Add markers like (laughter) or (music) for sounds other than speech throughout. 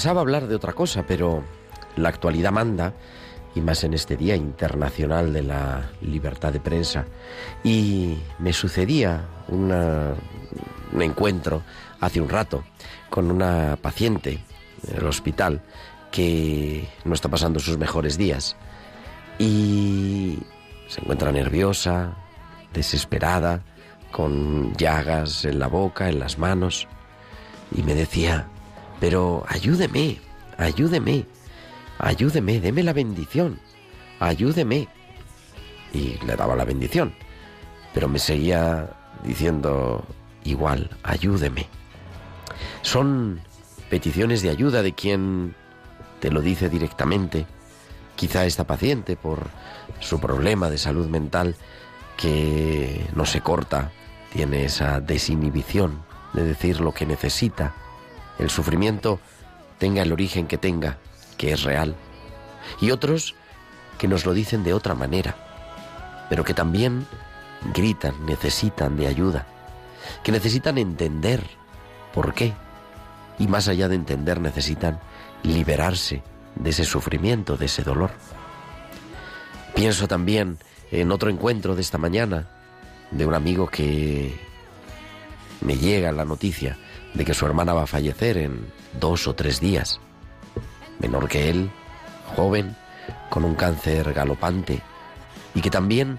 Pensaba hablar de otra cosa, pero la actualidad manda, y más en este Día Internacional de la Libertad de Prensa. Y me sucedía una- un encuentro hace un rato con una paciente en el hospital que no está pasando sus mejores días y se encuentra nerviosa, desesperada, con llagas en la boca, en las manos, y me decía, pero ayúdeme, ayúdeme, ayúdeme, deme la bendición, ayúdeme. Y le daba la bendición, pero me seguía diciendo igual, ayúdeme. Son peticiones de ayuda de quien te lo dice directamente. Quizá esta paciente, por su problema de salud mental, que no se corta, tiene esa desinhibición de decir lo que necesita. El sufrimiento tenga el origen que tenga, que es real. Y otros que nos lo dicen de otra manera, pero que también gritan, necesitan de ayuda, que necesitan entender por qué. Y más allá de entender, necesitan liberarse de ese sufrimiento, de ese dolor. Pienso también en otro encuentro de esta mañana de un amigo que me llega la noticia de que su hermana va a fallecer en dos o tres días. Menor que él, joven, con un cáncer galopante y que también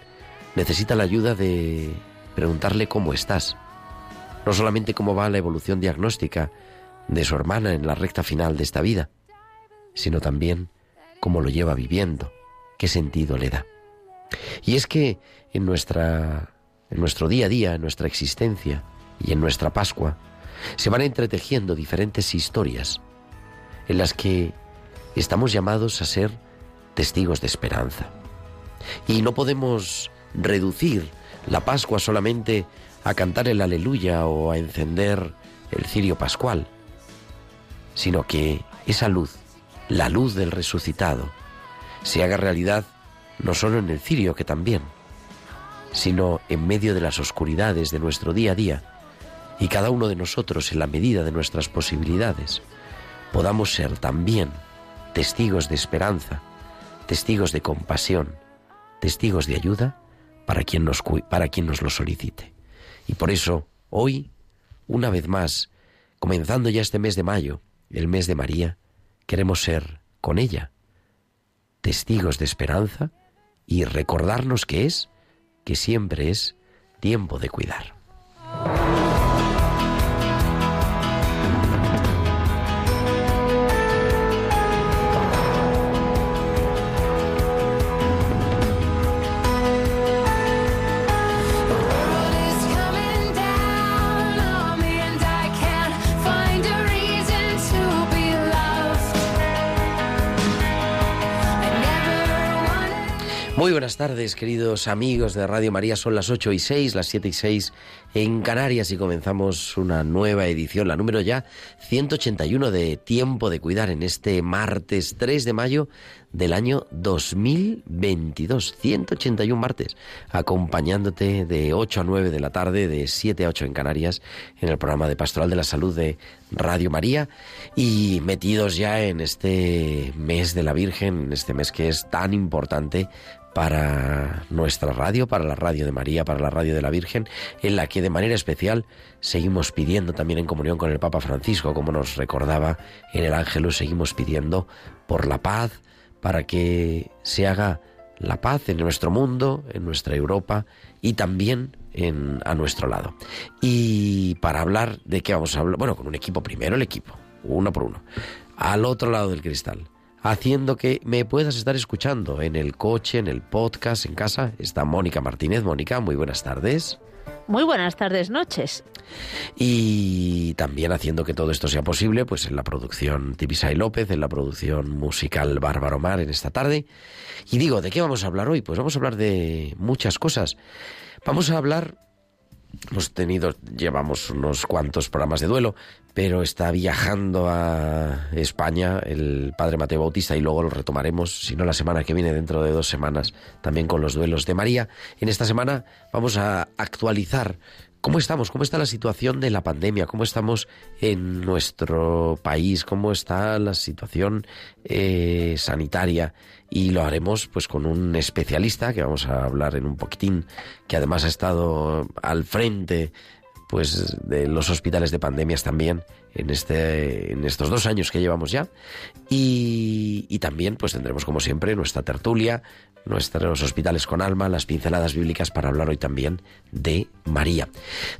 necesita la ayuda de preguntarle cómo estás. No solamente cómo va la evolución diagnóstica de su hermana en la recta final de esta vida, sino también cómo lo lleva viviendo, qué sentido le da. Y es que en nuestra en nuestro día a día, en nuestra existencia y en nuestra Pascua se van entretejiendo diferentes historias en las que estamos llamados a ser testigos de esperanza. Y no podemos reducir la Pascua solamente a cantar el aleluya o a encender el cirio pascual, sino que esa luz, la luz del resucitado, se haga realidad no solo en el cirio, que también, sino en medio de las oscuridades de nuestro día a día, y cada uno de nosotros, en la medida de nuestras posibilidades, podamos ser también testigos de esperanza, testigos de compasión, testigos de ayuda para quien nos, para quien nos lo solicite. Y por eso, hoy, una vez más, comenzando ya este mes de mayo, el mes de María, queremos ser con ella testigos de esperanza y recordarnos que es, que siempre es tiempo de cuidar. Muy buenas tardes, queridos amigos de Radio María. Son las 8 y 6, las 7 y 6 en Canarias y comenzamos una nueva edición, la número ya 181 de Tiempo de Cuidar en este martes 3 de mayo del año 2022. 181 martes, acompañándote de 8 a 9 de la tarde, de 7 a 8 en Canarias, en el programa de Pastoral de la Salud de Radio María y metidos ya en este mes de la Virgen, en este mes que es tan importante para nuestra radio, para la radio de María, para la radio de la Virgen, en la que de manera especial seguimos pidiendo también en comunión con el Papa Francisco, como nos recordaba en el Ángelo, seguimos pidiendo por la paz, para que se haga la paz en nuestro mundo, en nuestra Europa y también en, a nuestro lado. Y para hablar de qué vamos a hablar, bueno, con un equipo primero, el equipo, uno por uno, al otro lado del cristal haciendo que me puedas estar escuchando en el coche, en el podcast, en casa. Está Mónica Martínez. Mónica, muy buenas tardes. Muy buenas tardes, noches. Y también haciendo que todo esto sea posible, pues en la producción Tibisay López, en la producción musical Bárbaro Mar en esta tarde. Y digo, ¿de qué vamos a hablar hoy? Pues vamos a hablar de muchas cosas. Vamos a hablar hemos tenido, llevamos unos cuantos programas de duelo, pero está viajando a España el padre Mateo Bautista y luego lo retomaremos, si no la semana que viene, dentro de dos semanas, también con los duelos de María. En esta semana vamos a actualizar ¿Cómo estamos? ¿Cómo está la situación de la pandemia? ¿Cómo estamos en nuestro país? ¿Cómo está la situación eh, sanitaria? Y lo haremos pues con un especialista que vamos a hablar en un poquitín, que además ha estado al frente pues de los hospitales de pandemias también en este en estos dos años que llevamos ya y, también pues tendremos como siempre nuestra tertulia nuestros hospitales con alma, las pinceladas bíblicas para hablar hoy también de María.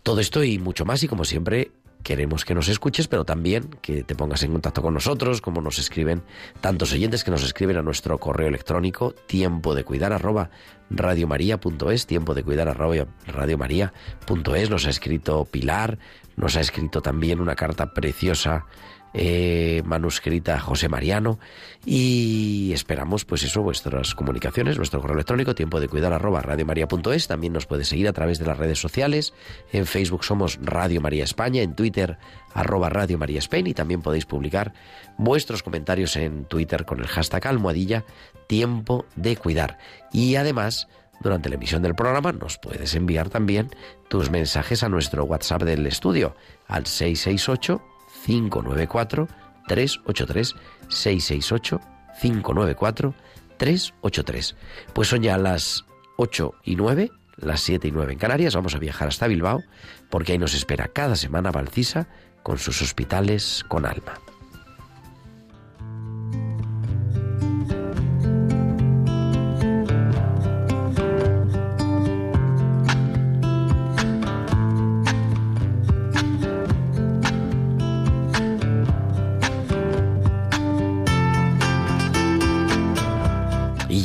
Todo esto y mucho más y como siempre queremos que nos escuches, pero también que te pongas en contacto con nosotros, como nos escriben tantos oyentes que nos escriben a nuestro correo electrónico tiempo de cuidar arroba radiomaria.es, tiempo de cuidar arroba radiomaria.es, nos ha escrito Pilar, nos ha escrito también una carta preciosa eh, manuscrita José Mariano. Y esperamos pues eso vuestras comunicaciones nuestro correo electrónico tiempo de cuidar arroba radiomaria.es también nos puede seguir a través de las redes sociales. En Facebook somos Radio María España en Twitter arroba Radio María España y también podéis publicar vuestros comentarios en Twitter con el hashtag almohadilla tiempo de cuidar. Y además durante la emisión del programa nos puedes enviar también tus mensajes a nuestro WhatsApp del estudio al 668 594 383 668 594 383. Pues son ya las 8 y 9, las 7 y 9 en Canarias. Vamos a viajar hasta Bilbao porque ahí nos espera cada semana Valcisa con sus hospitales con alma.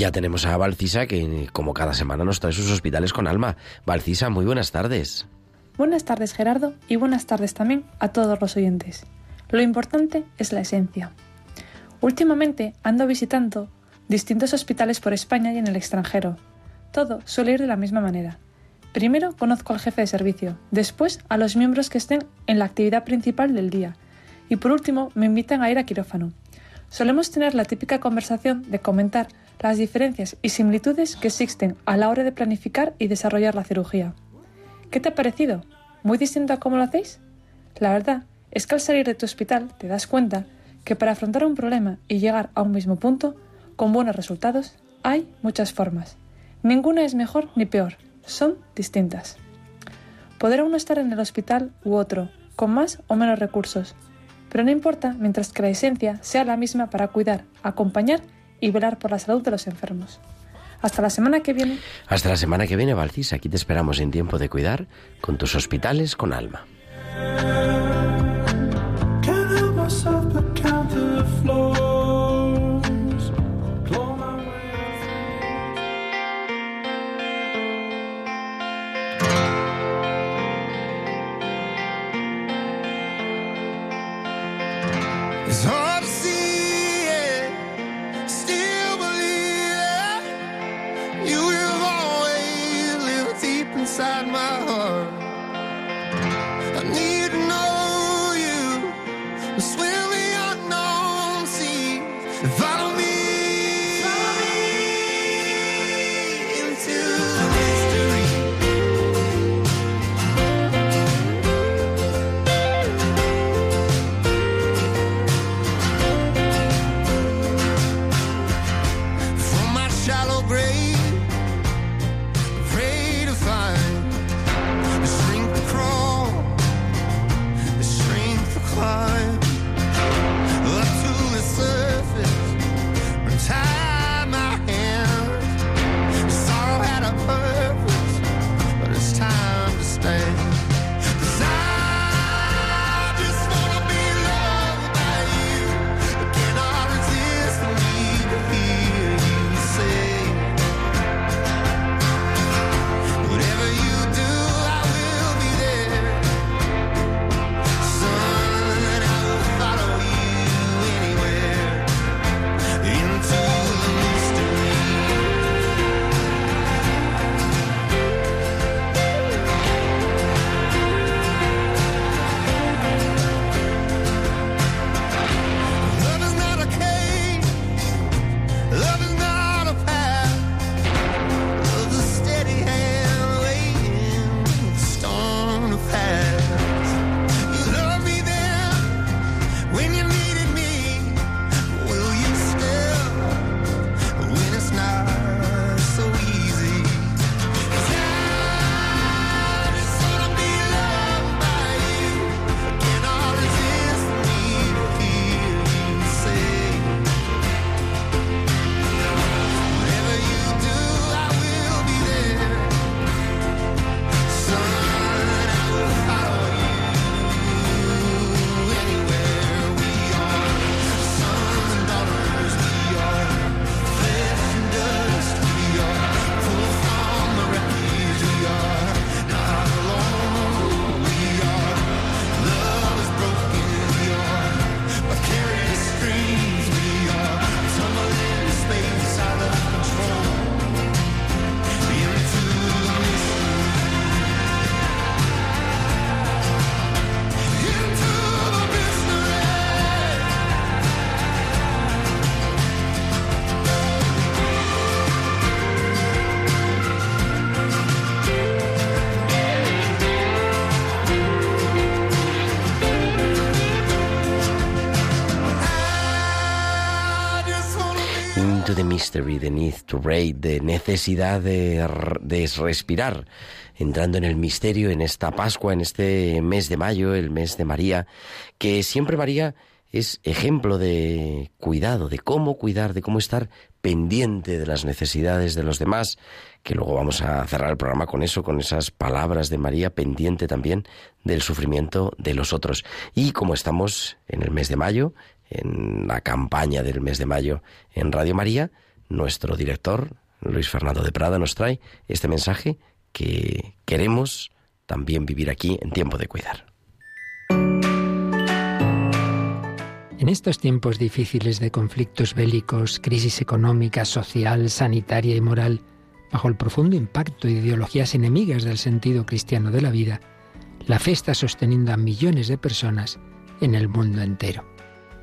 Ya tenemos a Valcisa que como cada semana nos trae sus hospitales con alma. Valcisa, muy buenas tardes. Buenas tardes Gerardo y buenas tardes también a todos los oyentes. Lo importante es la esencia. Últimamente ando visitando distintos hospitales por España y en el extranjero. Todo suele ir de la misma manera. Primero conozco al jefe de servicio, después a los miembros que estén en la actividad principal del día y por último me invitan a ir a quirófano. Solemos tener la típica conversación de comentar las diferencias y similitudes que existen a la hora de planificar y desarrollar la cirugía. ¿Qué te ha parecido? ¿Muy distinto a cómo lo hacéis? La verdad es que al salir de tu hospital te das cuenta que para afrontar un problema y llegar a un mismo punto, con buenos resultados, hay muchas formas. Ninguna es mejor ni peor, son distintas. Podrá uno estar en el hospital u otro, con más o menos recursos, pero no importa mientras que la esencia sea la misma para cuidar, acompañar y velar por la salud de los enfermos. Hasta la semana que viene. Hasta la semana que viene, Valcis. Aquí te esperamos en tiempo de cuidar con tus hospitales con alma. De necesidad de, de respirar, entrando en el misterio, en esta Pascua, en este mes de mayo, el mes de María, que siempre María es ejemplo de cuidado, de cómo cuidar, de cómo estar pendiente de las necesidades de los demás, que luego vamos a cerrar el programa con eso, con esas palabras de María, pendiente también del sufrimiento de los otros. Y como estamos en el mes de mayo, en la campaña del mes de mayo en Radio María, nuestro director, Luis Fernando de Prada, nos trae este mensaje que queremos también vivir aquí en tiempo de cuidar. En estos tiempos difíciles de conflictos bélicos, crisis económica, social, sanitaria y moral, bajo el profundo impacto de ideologías enemigas del sentido cristiano de la vida, la fe está sosteniendo a millones de personas en el mundo entero.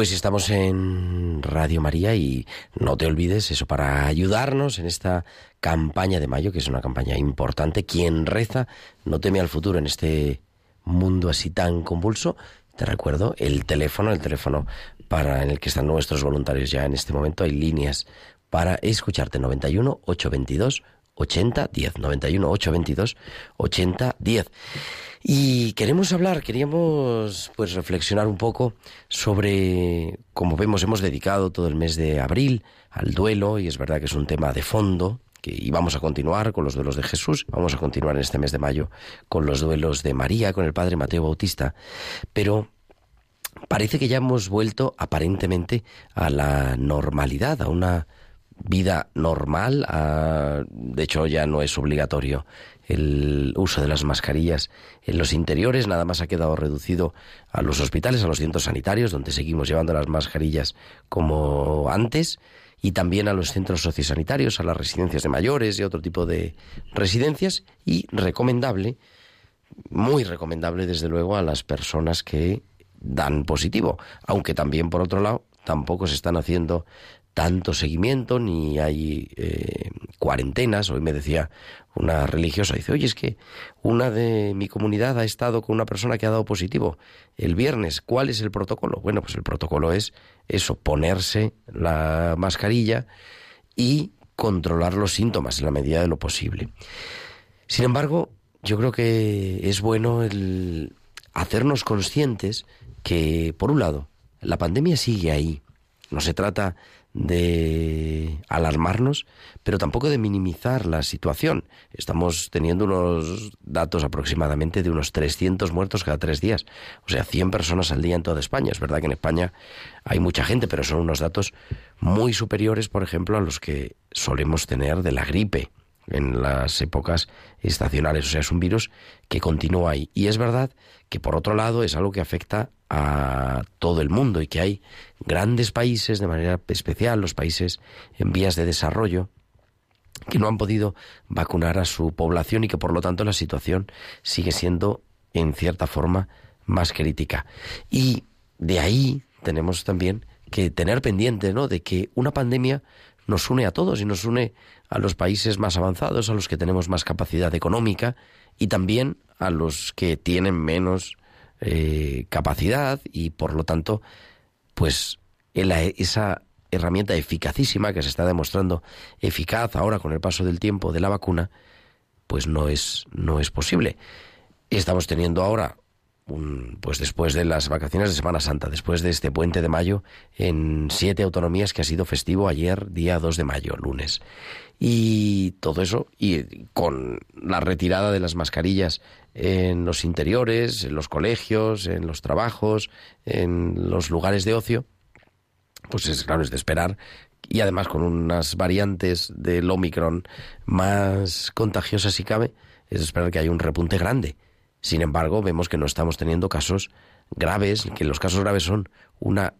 Pues estamos en Radio María y no te olvides eso para ayudarnos en esta campaña de mayo, que es una campaña importante. Quien reza no teme al futuro en este mundo así tan convulso. Te recuerdo el teléfono, el teléfono para en el que están nuestros voluntarios ya en este momento. Hay líneas para escucharte 91 822 80 10 91 822 80 10. Y queremos hablar, queríamos pues reflexionar un poco sobre, como vemos, hemos dedicado todo el mes de abril al duelo y es verdad que es un tema de fondo, que, y vamos a continuar con los duelos de Jesús, vamos a continuar en este mes de mayo con los duelos de María, con el Padre Mateo Bautista, pero parece que ya hemos vuelto aparentemente a la normalidad, a una vida normal, a, de hecho ya no es obligatorio el uso de las mascarillas en los interiores, nada más ha quedado reducido a los hospitales, a los centros sanitarios, donde seguimos llevando las mascarillas como antes, y también a los centros sociosanitarios, a las residencias de mayores y otro tipo de residencias, y recomendable, muy recomendable desde luego a las personas que dan positivo, aunque también por otro lado tampoco se están haciendo tanto seguimiento ni hay eh, cuarentenas. Hoy me decía una religiosa, dice, oye, es que una de mi comunidad ha estado con una persona que ha dado positivo el viernes. ¿Cuál es el protocolo? Bueno, pues el protocolo es eso, ponerse la mascarilla y controlar los síntomas en la medida de lo posible. Sin embargo, yo creo que es bueno el hacernos conscientes que, por un lado, la pandemia sigue ahí. No se trata de alarmarnos, pero tampoco de minimizar la situación. Estamos teniendo unos datos aproximadamente de unos 300 muertos cada tres días, o sea, 100 personas al día en toda España. Es verdad que en España hay mucha gente, pero son unos datos muy superiores, por ejemplo, a los que solemos tener de la gripe. En las épocas estacionales. O sea, es un virus que continúa ahí. Y es verdad que, por otro lado, es algo que afecta a todo el mundo y que hay grandes países, de manera especial los países en vías de desarrollo, que no han podido vacunar a su población y que, por lo tanto, la situación sigue siendo, en cierta forma, más crítica. Y de ahí tenemos también que tener pendiente, ¿no?, de que una pandemia nos une a todos y nos une a los países más avanzados, a los que tenemos más capacidad económica y también a los que tienen menos eh, capacidad y por lo tanto, pues esa herramienta eficacísima que se está demostrando eficaz ahora con el paso del tiempo de la vacuna, pues no es, no es posible. Estamos teniendo ahora pues después de las vacaciones de Semana Santa, después de este puente de mayo, en siete autonomías que ha sido festivo ayer, día 2 de mayo, lunes. Y todo eso, y con la retirada de las mascarillas en los interiores, en los colegios, en los trabajos, en los lugares de ocio, pues es claro, es de esperar y además con unas variantes del Omicron más contagiosas si cabe, es esperar que haya un repunte grande. Sin embargo, vemos que no estamos teniendo casos graves, que los casos graves son una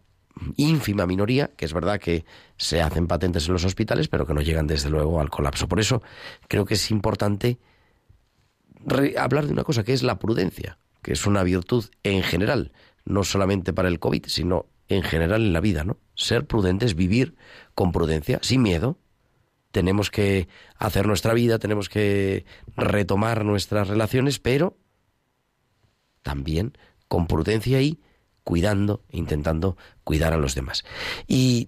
ínfima minoría, que es verdad que se hacen patentes en los hospitales, pero que no llegan desde luego al colapso. Por eso creo que es importante hablar de una cosa que es la prudencia, que es una virtud en general, no solamente para el COVID, sino en general en la vida, ¿no? Ser prudentes, vivir con prudencia, sin miedo. Tenemos que hacer nuestra vida, tenemos que retomar nuestras relaciones, pero también con prudencia y cuidando, intentando cuidar a los demás. Y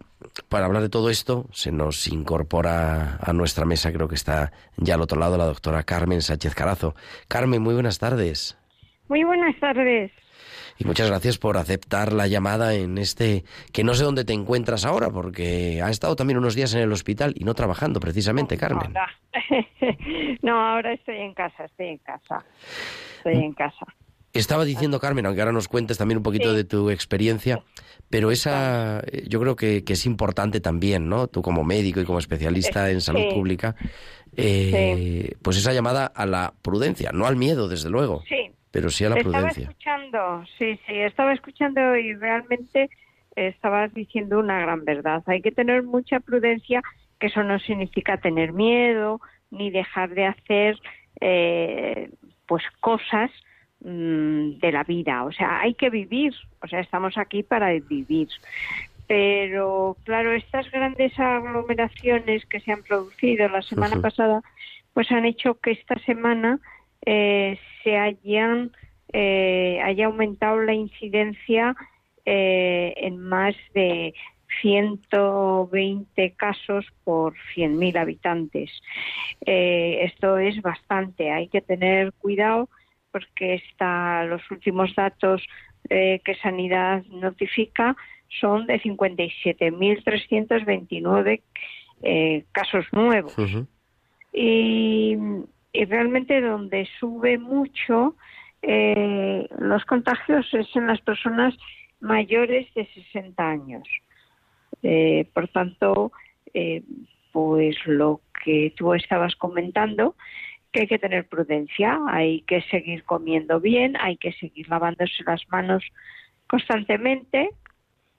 para hablar de todo esto, se nos incorpora a nuestra mesa, creo que está ya al otro lado, la doctora Carmen Sánchez Carazo. Carmen, muy buenas tardes. Muy buenas tardes. Y muchas gracias por aceptar la llamada en este, que no sé dónde te encuentras ahora, porque ha estado también unos días en el hospital y no trabajando precisamente, Carmen. (laughs) no, ahora estoy en casa, estoy en casa. Estoy en casa. Estaba diciendo Carmen, aunque ahora nos cuentes también un poquito de tu experiencia, pero esa eh, yo creo que, es importante también, ¿no? Tú como médico y como especialista en salud pública, eh, pues esa llamada a la prudencia, no al miedo, desde luego, pero sí a la prudencia. Estaba escuchando, sí, sí, estaba escuchando y realmente estabas diciendo una gran verdad. Hay que tener mucha prudencia, que eso no significa tener miedo ni dejar de hacer eh, pues cosas Mm, de la vida. O sea, hay que vivir. O sea, estamos aquí para vivir. Pero, claro, estas grandes aglomeraciones que se han producido la semana pasada, pues han hecho que esta semana eh, se hayan eh, haya aumentado la incidencia eh, en más de 120 casos por 100.000 habitantes. esto es bastante. Hay que tener cuidado porque está, los últimos datos eh, que Sanidad notifica son de 57.329 eh, casos nuevos. y, realmente donde sube mucho eh, los contagios es en las personas mayores de 60 años. Eh, por tanto, pues lo que tú estabas comentando, que hay que tener prudencia, hay que seguir comiendo bien, hay que seguir lavándose las manos constantemente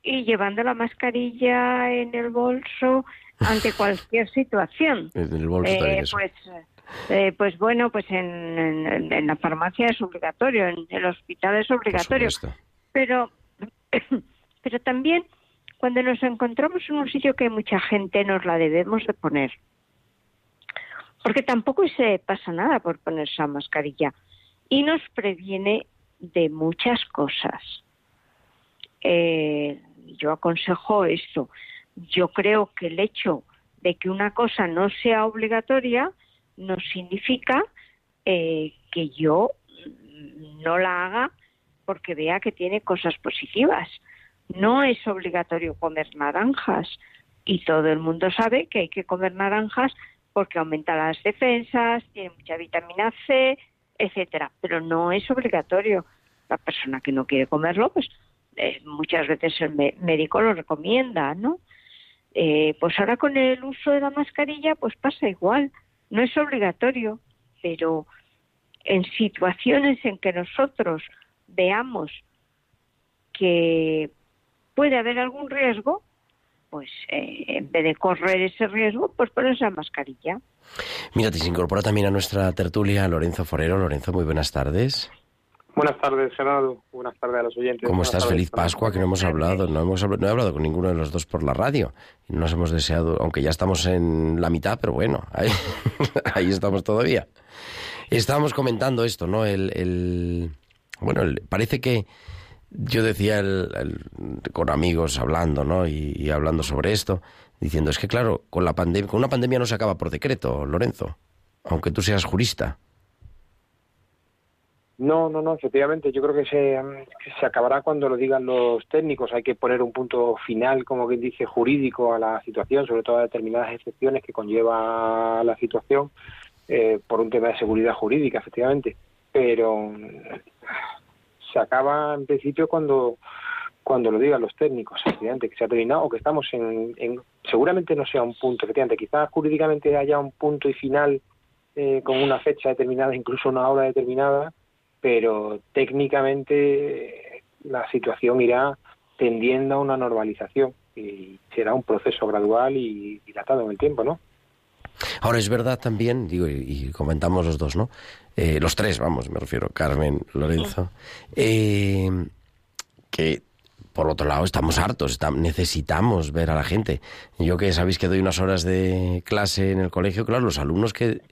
y llevando la mascarilla en el bolso ante (laughs) cualquier situación. En el bolso eh, pues, eh, pues bueno, pues en, en, la farmacia es obligatorio, en el hospital es obligatorio, pero (coughs) pero también cuando nos encontramos en un sitio que hay mucha gente nos la debemos de poner porque tampoco se pasa nada por ponerse la mascarilla y nos previene de muchas cosas. Eh, yo aconsejo esto. Yo creo que el hecho de que una cosa no sea obligatoria no significa eh, que yo no la haga porque vea que tiene cosas positivas. No es obligatorio comer naranjas y todo el mundo sabe que hay que comer naranjas porque aumenta las defensas, tiene mucha vitamina C, etcétera, pero no es obligatorio. La persona que no quiere comerlo, pues eh, muchas veces el médico lo recomienda, ¿no? Eh, pues ahora con el uso de la mascarilla, pues pasa igual. No es obligatorio, pero en situaciones en que nosotros veamos que puede haber algún riesgo, pues eh, en vez de correr ese riesgo, pues ponerse la mascarilla. Mira, te se incorpora también a nuestra tertulia Lorenzo Forero. Lorenzo, muy buenas tardes. Buenas tardes, Gerardo. Buenas tardes a los oyentes. ¿Cómo Buenas estás? tardes, Feliz. Pascua, que no hemos hablado. No, hemos habl- no he hablado con ninguno de los dos por la radio. Nos hemos deseado, aunque ya estamos en la mitad, pero bueno, ahí, (laughs) ahí estamos todavía. Estábamos comentando esto, ¿no? El, el- bueno, el- parece que yo decía el- con amigos hablando, ¿no? Y, hablando sobre esto, diciendo es que claro, con la pandemia, con una pandemia no se acaba por decreto, Lorenzo, aunque tú seas jurista. No, no, no, efectivamente, yo creo que se, mm, se acabará cuando lo digan los técnicos. Hay que poner un punto final, como quien dice, jurídico a la situación, sobre todo a determinadas excepciones que conlleva la situación, eh, por un tema de seguridad jurídica, efectivamente. Pero mm, se acaba en principio cuando cuando lo digan los técnicos, efectivamente, que se ha terminado o que estamos en, en- seguramente no sea un punto, efectivamente, quizás jurídicamente haya un punto y final eh, con una fecha determinada, incluso una hora determinada, pero técnicamente eh, la situación irá tendiendo a una normalización y será un proceso gradual y dilatado en el tiempo, ¿no? Ahora es verdad también, digo, y, y comentamos los dos, ¿no? Eh, los tres, vamos, me refiero, Carmen, Lorenzo, eh, que por otro lado estamos hartos, necesitamos ver a la gente. Yo que sabéis que doy unas horas de clase en el colegio, claro, los alumnos que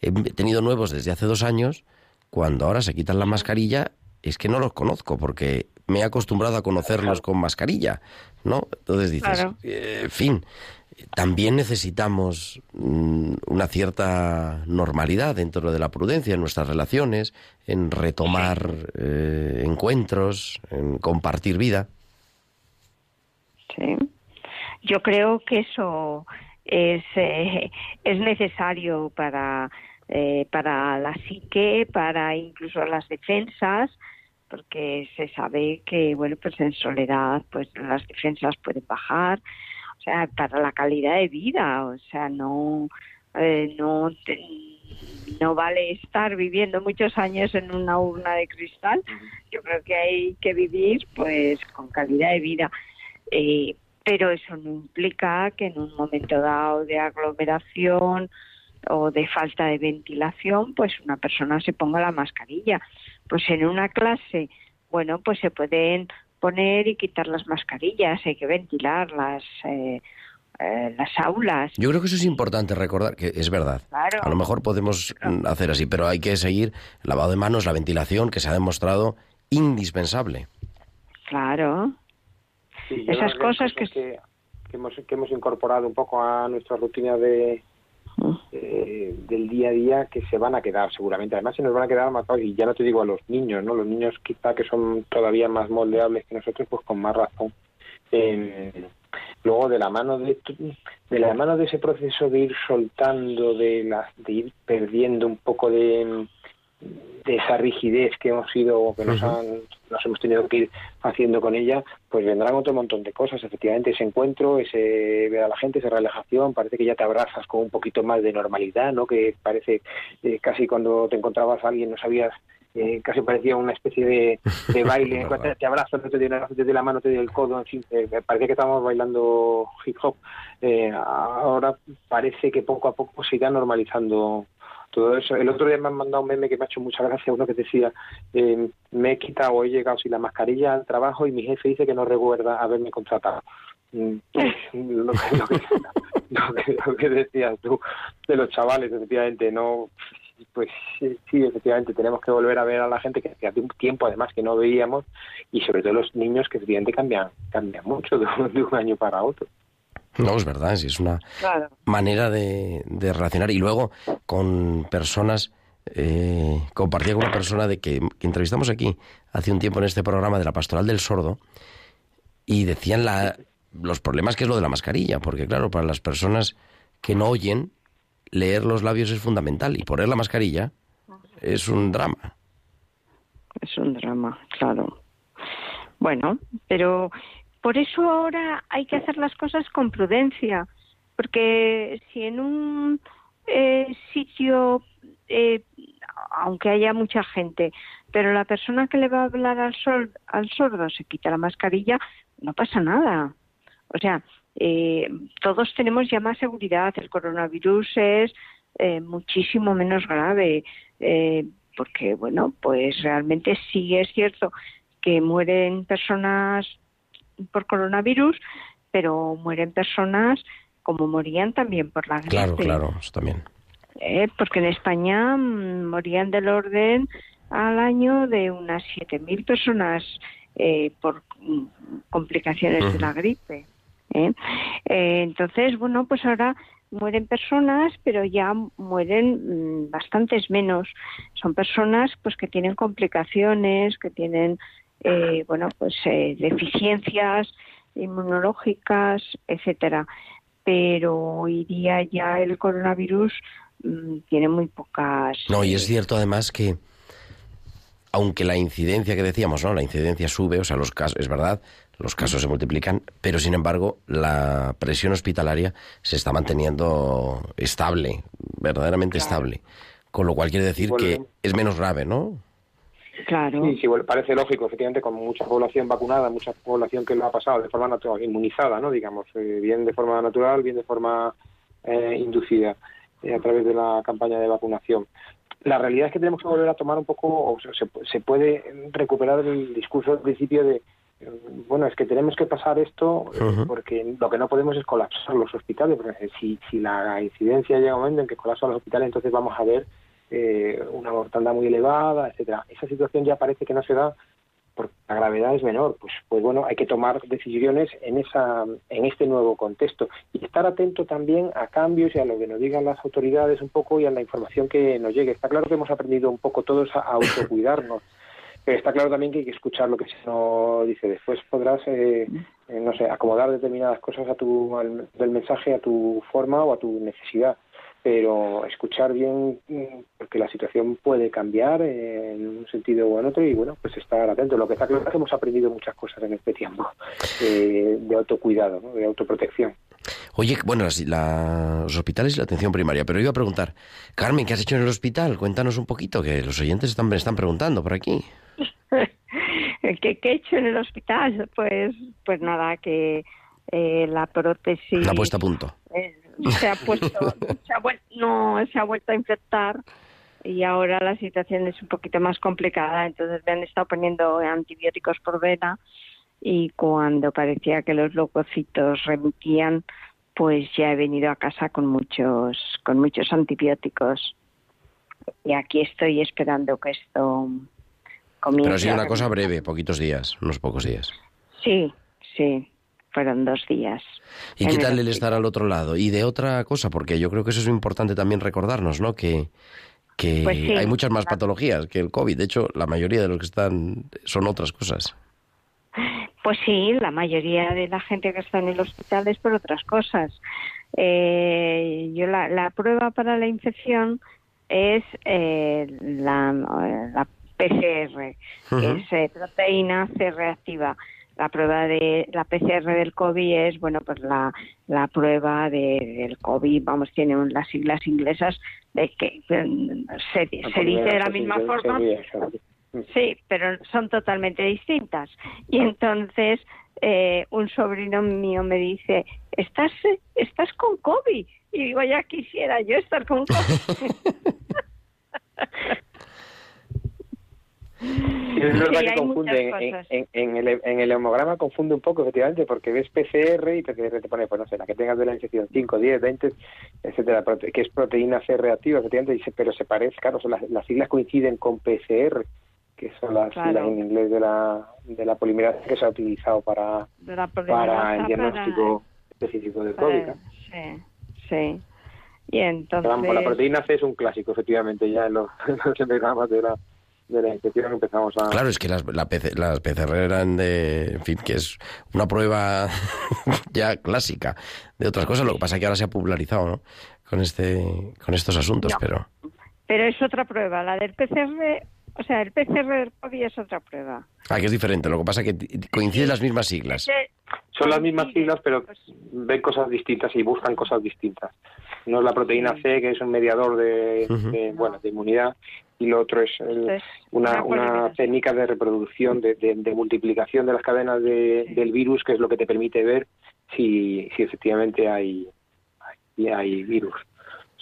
he tenido nuevos desde hace dos años, cuando ahora se quitan la mascarilla, es que no los conozco porque me he acostumbrado a conocerlos con mascarilla, ¿no? Entonces dices, Claro. eh, fin, también necesitamos mm, una cierta normalidad dentro de la prudencia en nuestras relaciones, en retomar eh, encuentros, en compartir vida. Sí. Yo creo que eso es, eh, es necesario para, eh, para la psique, para incluso las defensas, porque se sabe que, bueno, pues en soledad, pues las defensas pueden bajar, sea, para la calidad de vida, o sea, no, eh, no, te- no vale estar viviendo muchos años en una urna de cristal. Yo creo que hay que vivir, pues, con calidad de vida. Eh, pero eso no implica que en un momento dado de aglomeración o de falta de ventilación, pues una persona se ponga la mascarilla. Pues en una clase, bueno, pues se pueden poner y quitar las mascarillas, hay que ventilar las, eh, eh, las aulas. Yo creo que eso es importante recordar, que es verdad. Claro. A lo mejor podemos hacer así, pero hay que seguir el lavado de manos, la ventilación, que se ha demostrado indispensable. Claro. Sí, Esas cosas que- que, que hemos, que hemos incorporado un poco a nuestra rutina de, eh, del día a día que se van a quedar seguramente. Además, se nos van a quedar marcados, y ya no te digo a los niños, ¿no? Los niños quizá que son todavía más moldeables que nosotros, pues con más razón. Eh, luego de la mano de de la mano de ese proceso de ir soltando de las de ir perdiendo un poco de, de esa rigidez que hemos ido que nos han nos hemos tenido que ir haciendo con ella pues vendrán otro montón de cosas efectivamente ese encuentro ese ver a la gente esa relajación parece que ya te abrazas con un poquito más de normalidad no que parece eh, casi cuando te encontrabas a alguien no sabías eh, casi parecía una especie de, de baile, (laughs) te, te abrazo, no te doy te doy la mano, te doy el codo, en fin, eh, parecía que estábamos bailando hip hop. Eh, ahora parece que poco a poco se irá normalizando todo eso. El otro día me han mandado un meme que me ha hecho mucha gracia, uno que decía, eh, me he quitado o he llegado sin la mascarilla al trabajo y mi jefe dice que no recuerda haberme contratado. Mm, (laughs) lo, que, decías tú de los chavales, efectivamente, no pues sí, sí, efectivamente tenemos que volver a ver a la gente que hace un tiempo además que no veíamos y sobre todo los niños que efectivamente cambian cambian mucho de un, de un año para otro. No, es verdad, sí, es una Claro. manera de, de relacionar. Y luego con personas, eh, compartía con una persona de que, que entrevistamos aquí hace un tiempo en este programa de la Pastoral del Sordo y decían la, los problemas que es lo de la mascarilla, porque claro, para las personas que no oyen, leer los labios es fundamental y poner la mascarilla es un drama. Es un drama, claro. Bueno, pero por eso ahora hay que hacer las cosas con prudencia, porque si en un eh, sitio, eh, aunque haya mucha gente, pero la persona que le va a hablar al, sol, al sordo se quita la mascarilla, no pasa nada. O sea, eh, todos tenemos ya más seguridad. El coronavirus es eh, muchísimo menos grave, eh, porque, bueno, pues realmente sí es cierto que mueren personas por coronavirus, pero mueren personas como morían también por la gripe. Claro, claro, eso también. Eh, porque en España mm, morían del orden al año de unas 7.000 personas eh, por mm, complicaciones de la gripe. ¿eh? Eh, entonces, bueno, pues ahora mueren personas, pero ya mueren mm, bastantes menos. Son personas pues que tienen complicaciones, que tienen eh, bueno, pues eh, deficiencias inmunológicas, etcétera. Pero hoy día ya el coronavirus mm, tiene muy pocas. No, y es cierto además que aunque la incidencia que decíamos, ¿no? La incidencia sube, o sea, los casos, es verdad, los casos se multiplican, pero sin embargo la presión hospitalaria se está manteniendo estable, verdaderamente estable. Con lo cual quiere decir que es menos grave, ¿no? Claro. Sí, sí, bueno, parece lógico, efectivamente, con mucha población vacunada, mucha población que lo ha pasado de forma natural, inmunizada, ¿no? Digamos, eh, bien de forma natural, bien de forma eh, inducida eh, a través de la campaña de vacunación. La realidad es que tenemos que volver a tomar un poco, o sea, se, se puede recuperar el discurso al principio de, eh, bueno, es que tenemos que pasar esto porque lo que no podemos es colapsar los hospitales, porque si, si la incidencia llega a un momento en que colapsan los hospitales, entonces vamos a ver eh, una mortandad muy elevada, etcétera. Esa situación ya parece que no se da porque la gravedad es menor. Pues, pues bueno, hay que tomar decisiones en esa, en este nuevo contexto y estar atento también a cambios y a lo que nos digan las autoridades un poco y a la información que nos llegue. Está claro que hemos aprendido un poco todos a autocuidarnos. (laughs) Pero está claro también que hay que escuchar lo que se nos dice. Después podrás, eh, no sé, acomodar determinadas cosas a tu, al- del mensaje a tu forma o a tu necesidad. Pero escuchar bien, porque la situación puede cambiar eh, en un sentido o en otro, y bueno, pues estar atento. Lo que está claro es que hemos aprendido muchas cosas en este tiempo eh, de autocuidado, ¿no? de autoprotección. Oye, bueno, las- la- los hospitales y la atención primaria, pero iba a preguntar, Carmen, ¿qué has hecho en el hospital? Cuéntanos un poquito, que los oyentes están, están preguntando por aquí. (laughs) ¿Qué, qué he hecho en el hospital? Pues, pues nada, que eh, la prótesis La puesta a punto. Se ha puesto, se ha no se ha vuelto a infectar y ahora la situación es un poquito más complicada. Entonces me han estado poniendo antibióticos por vena y cuando parecía que los leucocitos remitían, pues ya he venido a casa con muchos, con muchos antibióticos y aquí estoy esperando que esto comience. Pero ha sido una cosa breve, poquitos días, unos pocos días. Sí, sí, fueron dos días. ¿Y qué el tal el hospital. estar al otro lado? Y de otra cosa, porque yo creo que eso es importante también recordarnos, ¿no? Que, que Pues sí. hay muchas más patologías que el COVID. De hecho, la mayoría de los que están son otras cosas. Pues sí, la mayoría de la gente que está en el hospital es por otras cosas. Eh, yo la, la prueba para la infección es eh, la, la PCR, que es eh, proteína C reactiva. La prueba de la PCR del COVID es, bueno, pues la, la prueba de- del COVID, vamos, tiene un- las siglas inglesas de que se, se dice de la misma forma, Sí, pero son totalmente distintas. Y entonces eh, un sobrino mío me dice, ¿estás, estás con COVID? Y digo, ya quisiera yo estar con COVID. (laughs) Es Sí, verdad que confunde, en, en- en el, en el hemograma confunde un poco, efectivamente, porque ves PCR y PCR te pone, pues no sé, la que tengas de la infección, 5, 10, 20, etcétera, que es proteína C reactiva, efectivamente, pero se parece, claro, son las, las siglas coinciden con PCR, que son las Claro. siglas en inglés de la, de la polimerasa que se ha utilizado para, De para el diagnóstico específico del COVID. para- Sí, sí. Y entonces... Pero vamos, la proteína C es un clásico, efectivamente, ya en los, (laughs) en los de la, de la infección empezamos a... Claro, es que las, la PC las PCR eran de, en fin, que es una prueba (laughs) ya clásica de otras cosas. Lo que pasa es que ahora se ha popularizado, ¿no? Con este, con estos asuntos, No. pero Pero es otra prueba. La del PCR O sea, el PCR del COVID es otra prueba. Ah, que es diferente. Lo que pasa es que coinciden las mismas siglas. Son las mismas siglas, pero ven cosas distintas y buscan cosas distintas. No es la proteína C, que es un mediador de, de, bueno, de inmunidad, y lo otro es el- una, una técnica de reproducción, de, de- de multiplicación de las cadenas de- Sí. del virus, que es lo que te permite ver si, si efectivamente hay, hay, hay virus.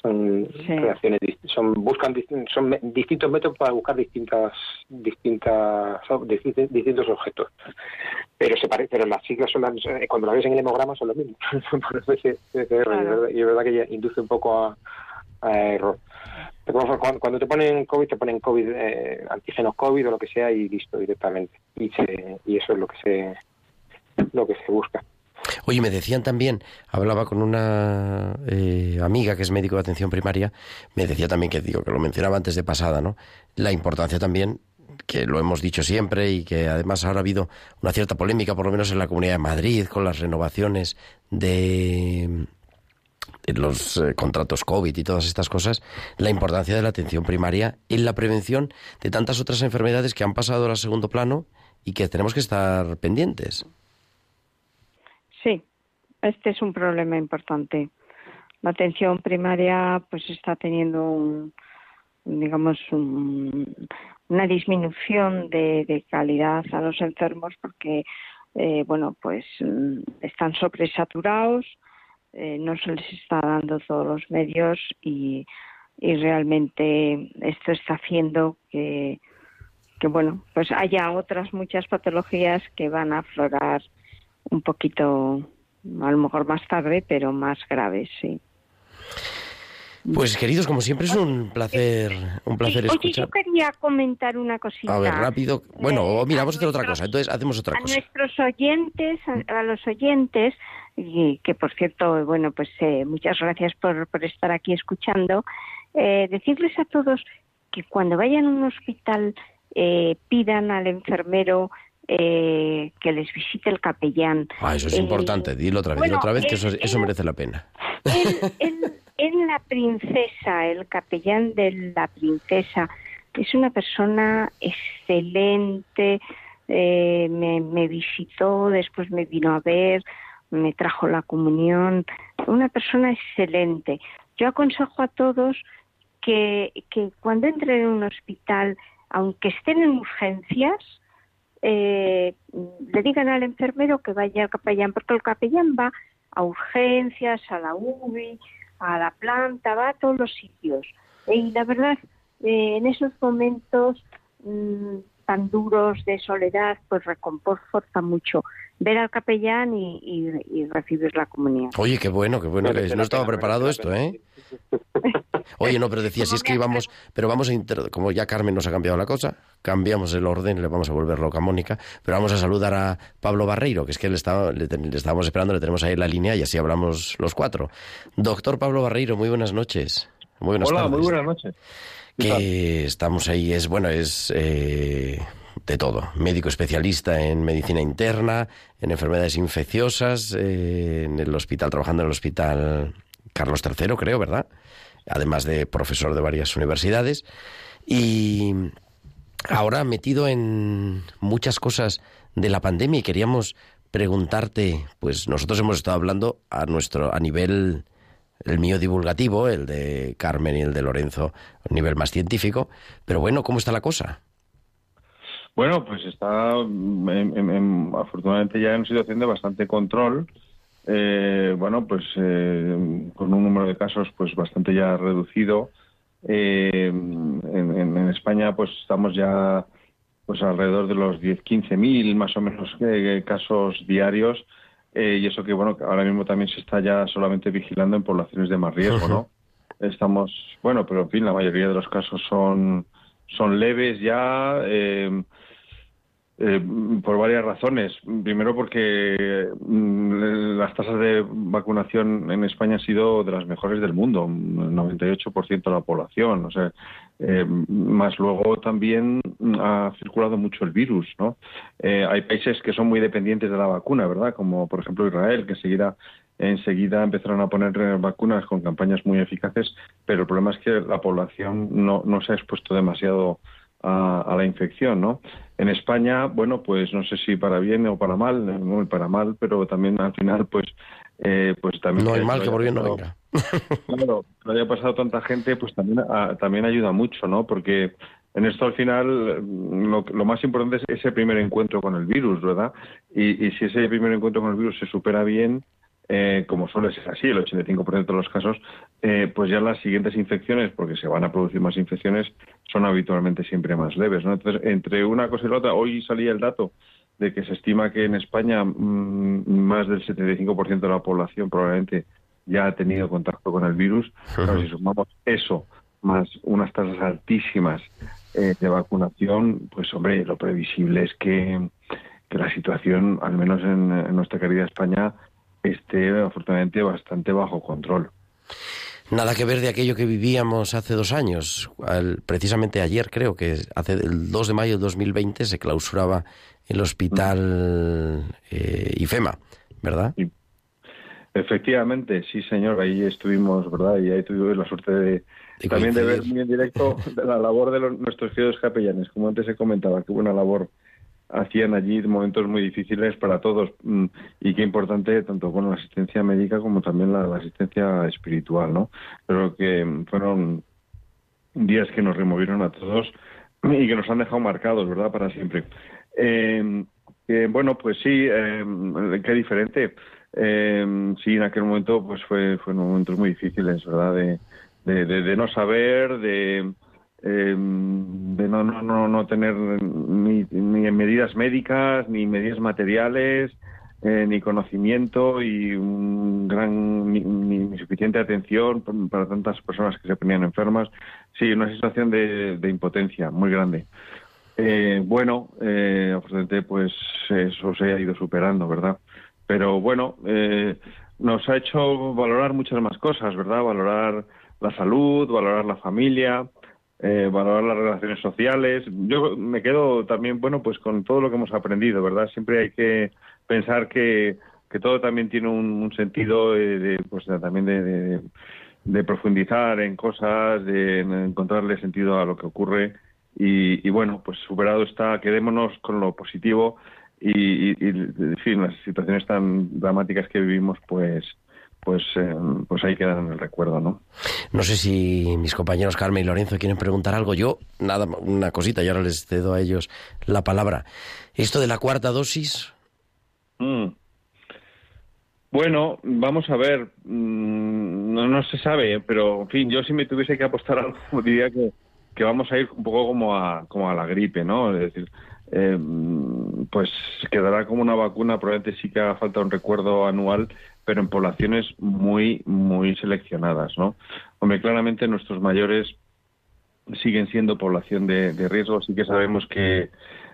Son Sí. reacciones, son buscan son distintos métodos para buscar distintas distintas distintos, objetos. Pero se parece, pero las siglas son las, eh, cuando las ves en el hemograma son los mismos. (laughs) Claro. y es verdad- que ya induce un poco a, a error. Pero cuando- cuando, cuando te ponen COVID, te ponen COVID, eh, antígenos COVID o lo que sea y listo directamente. Y, se, y eso es lo que se lo que se busca. Oye, me decían también, hablaba con una eh, amiga que es médico de atención primaria, me decía también que digo que lo mencionaba antes de pasada, ¿no? La importancia también que lo hemos dicho siempre y que además ahora ha habido una cierta polémica, por lo menos en la Comunidad de Madrid, con las renovaciones de, los eh, contratos COVID y todas estas cosas, la importancia de la atención primaria en la prevención de tantas otras enfermedades que han pasado al segundo plano y que tenemos que estar pendientes. Este es un problema importante. La atención primaria pues está teniendo un, digamos un- una disminución de, calidad a los enfermos porque eh, bueno pues están sobresaturados, eh, no se les está dando todos los medios y, y realmente esto está haciendo que que bueno pues haya otras muchas patologías que van a aflorar un poquito, a lo mejor más tarde, pero más graves, sí. Pues queridos, como siempre es un placer, un placer Sí, Oye, escuchar. yo quería comentar una cosita. A ver, rápido. Bueno, Eh, mira, a vamos a hacer otra cosa. Entonces hacemos otra a cosa. nuestros oyentes, a, a los oyentes, y que por cierto, bueno, pues eh, muchas gracias por, por estar aquí escuchando, eh, decirles a todos que cuando vayan a un hospital eh, pidan al enfermero eh, que les visite el capellán. Ah, eso es Eh, importante. Dilo otra vez, bueno, dilo otra vez, que eso, eso el- merece la pena. Él, (laughs) la princesa, el capellán de la princesa, es una persona excelente, eh, me, me visitó, después me vino a ver, me trajo la comunión, una persona excelente. Yo aconsejo a todos que, que cuando entren en un hospital, aunque estén en urgencias, eh, le digan al enfermero que vaya al capellán, porque el capellán va a urgencias, a la UBI, a la planta, va a todos los sitios. Y la verdad, eh, en esos momentos mm, tan duros de soledad, pues reconforta mucho ver al capellán y, y- y recibir la comunión. Oye, qué bueno, qué bueno. que es. No estaba preparado esto, ¿eh? Oye, no, pero decía, si es que íbamos, pero vamos a, inter- como ya Carmen nos ha cambiado la cosa, cambiamos el orden, le vamos a volver loca a Mónica, pero vamos a saludar a Pablo Barreiro, que es que le, estaba, le, ten- le estábamos esperando, le tenemos ahí en la línea y así hablamos los cuatro. Doctor Pablo Barreiro, muy buenas noches. Muy buenas Hola, tardes. muy buenas noches. Que estamos ahí, es bueno, es eh, de todo. Médico especialista en medicina interna, en enfermedades infecciosas, eh, en el hospital, trabajando en el hospital Carlos III, creo, ¿verdad? Además de profesor de varias universidades. Y ahora metido en muchas cosas de la pandemia y queríamos preguntarte, pues nosotros hemos estado hablando a nuestro a nivel el mío divulgativo, el de Carmen y el de Lorenzo, a nivel más científico, pero bueno, ¿cómo está la cosa? Bueno, pues está en- en- en- afortunadamente ya en situación de bastante control. Eh, bueno, pues eh, con un número de casos pues bastante ya reducido. Eh, en, en- en España pues estamos ya pues alrededor de los 10, 15 mil más o menos eh, casos diarios. Eh, y eso que bueno, ahora mismo también se está ya solamente vigilando en poblaciones de más riesgo, ¿no? Estamos, bueno, pero en fin, la mayoría de los casos son, son leves ya, eh, por varias razones. Primero porque mm, las tasas de vacunación en España han sido de las mejores del mundo, el 98% de la población. O sea, eh, más luego también ha circulado mucho el virus, ¿no? Eh, hay países que son muy dependientes de la vacuna, ¿verdad? Como por ejemplo Israel, que enseguida, enseguida empezaron a poner vacunas con campañas muy eficaces, pero el problema es que la población no se ha expuesto demasiado a, la infección, ¿no? En España, bueno, pues no sé si para bien o para mal, muy para mal, pero también al final, pues, eh, pues también... No hay mal que por bien no venga. (laughs) Claro, que haya pasado tanta gente, pues también, también ayuda mucho, ¿no? Porque en esto al final lo, más importante es ese primer encuentro con el virus, ¿verdad? Y, y si ese primer encuentro con el virus se supera bien, eh, como suele ser así, el 85% de los casos, eh, pues ya las siguientes infecciones, porque se van a producir más infecciones, son habitualmente siempre más leves. ¿no? Entonces, entre una cosa y la otra, hoy salía el dato de que se estima que en España mm, más del 75% de la población probablemente ya ha tenido contacto con el virus. si sumamos eso más unas tasas altísimas eh, de vacunación, pues hombre, lo previsible es que, la situación, al menos en nuestra querida España, esté afortunadamente bastante bajo control. Nada que ver de aquello que vivíamos hace dos años. precisamente ayer, creo que hace el 2 de mayo de 2020 se clausuraba el hospital eh, IFEMA, ¿verdad? Efectivamente, sí, señor. Ahí estuvimos, ¿verdad? Y ahí tuvimos la suerte de, también de ver muy en directo (laughs) la labor de nuestros queridos capellanes. Como antes se comentaba, que hubo una labor hacían allí momentos muy difíciles para todos mm, y qué importante tanto con la asistencia médica como también la, asistencia espiritual, ¿no? Pero que fueron días que nos removieron a todos y que nos han dejado marcados, ¿verdad? Para siempre. Eh, bueno, pues sí, eh, qué diferente. Eh, sí, en aquel momento pues fue fueron momentos muy difíciles, ¿verdad? de, de no saber, de eh, de no, no, no, no tener ni, ni, medidas médicas, ni medidas materiales, eh, ni conocimiento y un gran, ni, suficiente atención para tantas personas que se ponían enfermas. Sí, una situación de, de impotencia muy grande. Eh, bueno, eh, pues eso se ha ido superando, ¿verdad? Pero bueno, eh, nos ha hecho valorar muchas más cosas, ¿verdad? Valorar la salud, valorar la familia, eh, valorar las relaciones sociales. Yo me quedo también, bueno, pues con todo lo que hemos aprendido, ¿verdad? Siempre hay que pensar que, que todo también tiene un, sentido de, pues también de, profundizar en cosas, de encontrarle sentido a lo que ocurre. Y, bueno, pues superado está, quedémonos con lo positivo y, y, en fin, las situaciones tan dramáticas que vivimos, pues pues, eh, pues ahí quedan en el recuerdo, ¿no? No sé si mis compañeros Carmen y Lorenzo quieren preguntar algo. Yo, nada, una cosita, y ahora les cedo a ellos la palabra. ¿Esto de la cuarta dosis? Mm. Bueno, vamos a ver. Mm, no, no se sabe, pero en fin, yo si me tuviese que apostar (laughs) algo, diría que, que vamos a ir un poco como a, como a la gripe, ¿no? Es decir, eh, pues quedará como una vacuna, probablemente sí que haga falta un recuerdo anual, pero en poblaciones muy, muy seleccionadas, ¿no? Hombre, claramente nuestros mayores siguen siendo población de, riesgo, sí que sabemos que